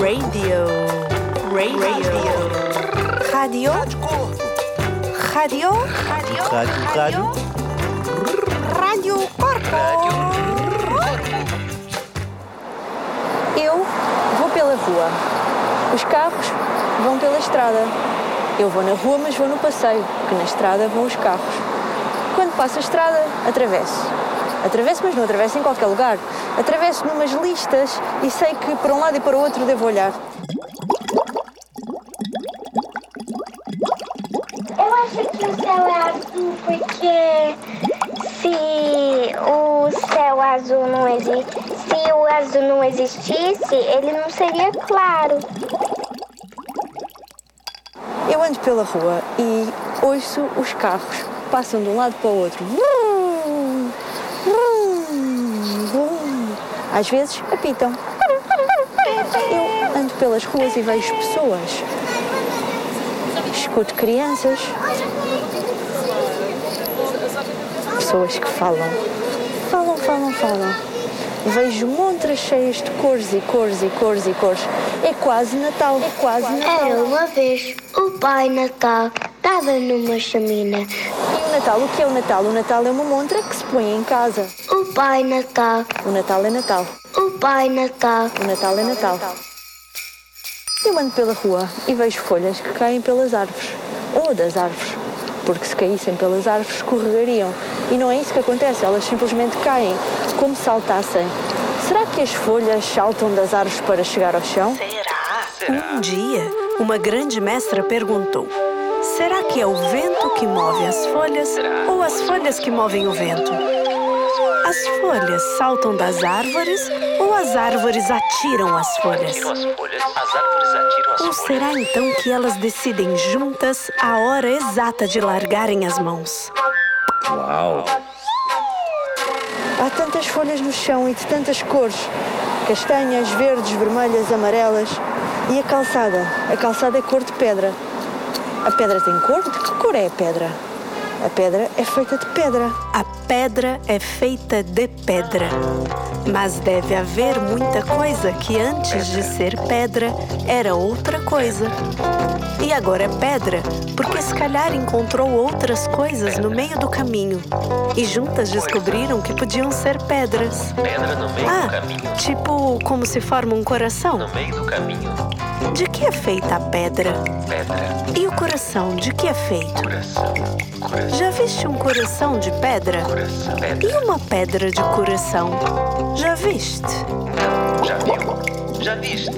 Radio. Radio. Radio. Radio. Rádio, rádio. Radio Corpo. Eu vou pela rua. Os carros vão pela estrada. Eu vou na rua, mas vou no passeio, porque na estrada vão os carros. Quando passo a estrada, atravesso. Atravesso, mas não atravesso em qualquer lugar. Atravesso numas listas e sei que para um lado e para o outro devo olhar. Eu acho que o céu é azul porque se o céu azul não existe, se o azul não existisse, ele não seria claro. Eu ando pela rua e ouço os carros passam de um lado para o outro. Às vezes apitam. Eu ando pelas ruas e vejo pessoas. Escuto crianças. Pessoas que falam. Falam, falam, falam. Vejo montras cheias de cores e cores e cores e cores. É quase Natal. É quase Natal. Era uma vez o Pai Natal estava numa chaminé. O Natal, o que é o Natal? O Natal é uma montra que se põe em casa. O Pai Natal, O Natal é Natal. o Pai Natal. O Natal é Natal. Eu ando pela rua e vejo folhas que caem pelas árvores. Ou das árvores. Porque se caíssem pelas árvores, escorregariam. E não é isso que acontece, elas simplesmente caem, como se saltassem. Será que as folhas saltam das árvores para chegar ao chão? Um dia, uma grande mestra perguntou: Será que é o vento que move as folhas ou as folhas que movem o vento? As folhas saltam das árvores ou as árvores atiram as folhas? Tiram as folhas, as árvores atiram as Ou será então que elas decidem juntas a hora exata de largarem as mãos? Uau! Há tantas folhas no chão e de tantas cores: castanhas, verdes, vermelhas, amarelas. E a calçada? A calçada é cor de pedra. A pedra tem cor? De que cor é a pedra? A pedra é feita de pedra. A pedra é feita de pedra. Mas deve haver muita coisa que antes de ser pedra era outra coisa. E agora é pedra porque se calhar encontrou outras coisas no meio do caminho. E juntas descobriram que podiam ser pedras. Pedra no meio do Ah, caminho. tipo como se forma um coração. No meio do caminho. De que é feita a pedra? Pedra. E o coração, de que é feito? Coração. Coração. Já viste um coração de pedra? Coração. E Pedra. uma pedra de coração? Já viste? Já viu? Já viste?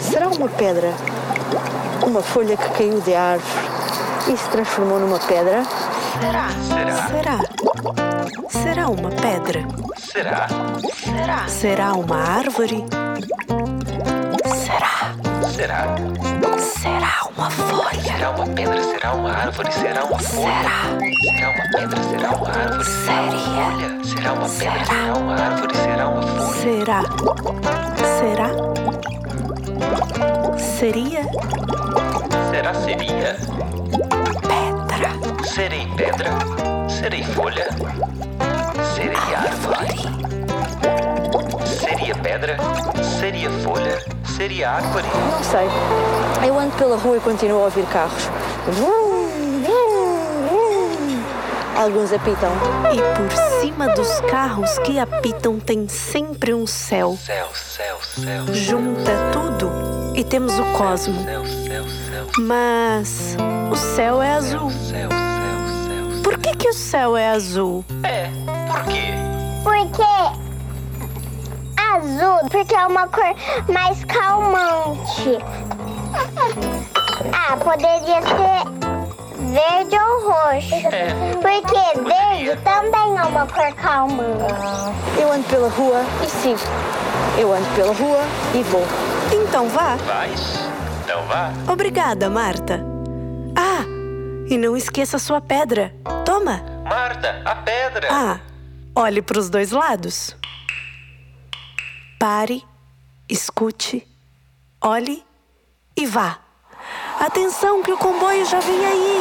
Será uma pedra? Uma folha que caiu de árvore e se transformou numa pedra? Será? Será? Será uma pedra? Será? Será? Será uma árvore? Será? Será? Será uma folha? Será uma pedra? Será uma árvore? Será uma folha? Será uma pedra? Será uma árvore? Será folha? Será uma pedra? Será uma árvore? Será uma folha? Será? Será? Seria Será seria? Serei pedra? Serei folha? Serei árvore? Seria pedra? Seria folha? Seria árvore? Não sei. Eu ando pela rua e continuo a ouvir carros. Alguns apitam. E por cima dos carros que apitam tem sempre um céu. Céu, céu, céu. Junta tudo e temos o cosmo. Céu, céu, céu. Mas o céu é azul. Que, que o céu é azul? É, por quê? Porque azul, porque é uma cor mais calmante. Ah, poderia ser verde ou roxo. Porque verde também é uma cor calmante. Eu ando pela rua e sigo. Eu ando pela rua e vou. Então vá. Vais? Então vá. Obrigada, Marta. Ah, e não esqueça sua pedra. Marta, a pedra. Ah, olhe para os dois lados. Pare Escute, olhe e vá. Atenção que o comboio já vem aí.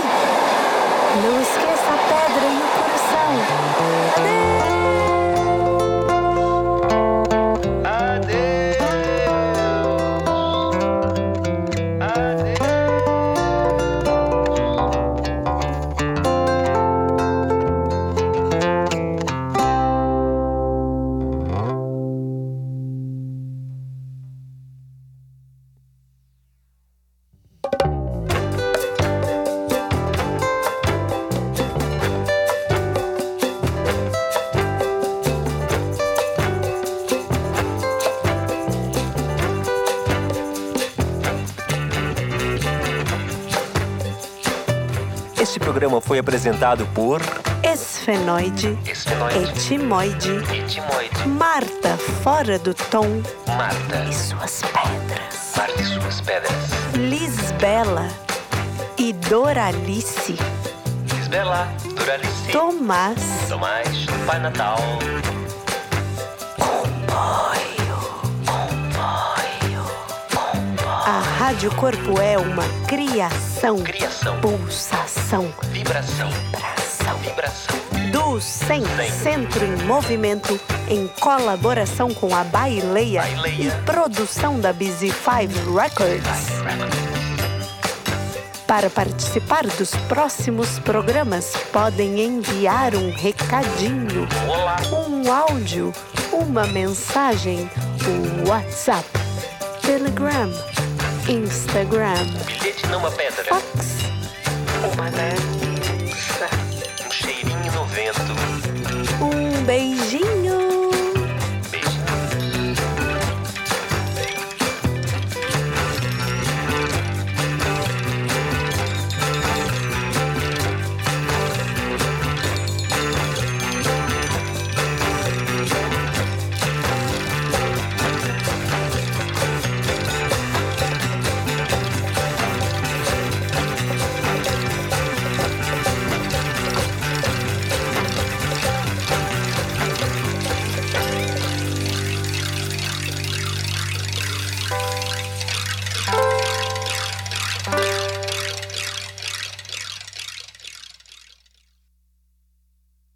Não esqueça a pedra e o coração. Este programa foi apresentado por Esfenoide, Esfenoide. etimoide, Etimoide. Marta fora do tom Marta. e suas pedras. Marta e suas pedras. Lisbela e Doralice, Isbela. Duralice. Tomás, Tomás. Pai Natal. Rádio Corpo é uma criação, Criação. pulsação, Vibração. vibração Vibração. do SEM, Centro em Movimento, em colaboração com a Baileia, Baileia. e produção da Busy Five Records. Para participar dos próximos programas, podem enviar um recadinho, Olá. um áudio, uma mensagem, o WhatsApp, Telegram, Instagram, Bilhete numa pedra. fax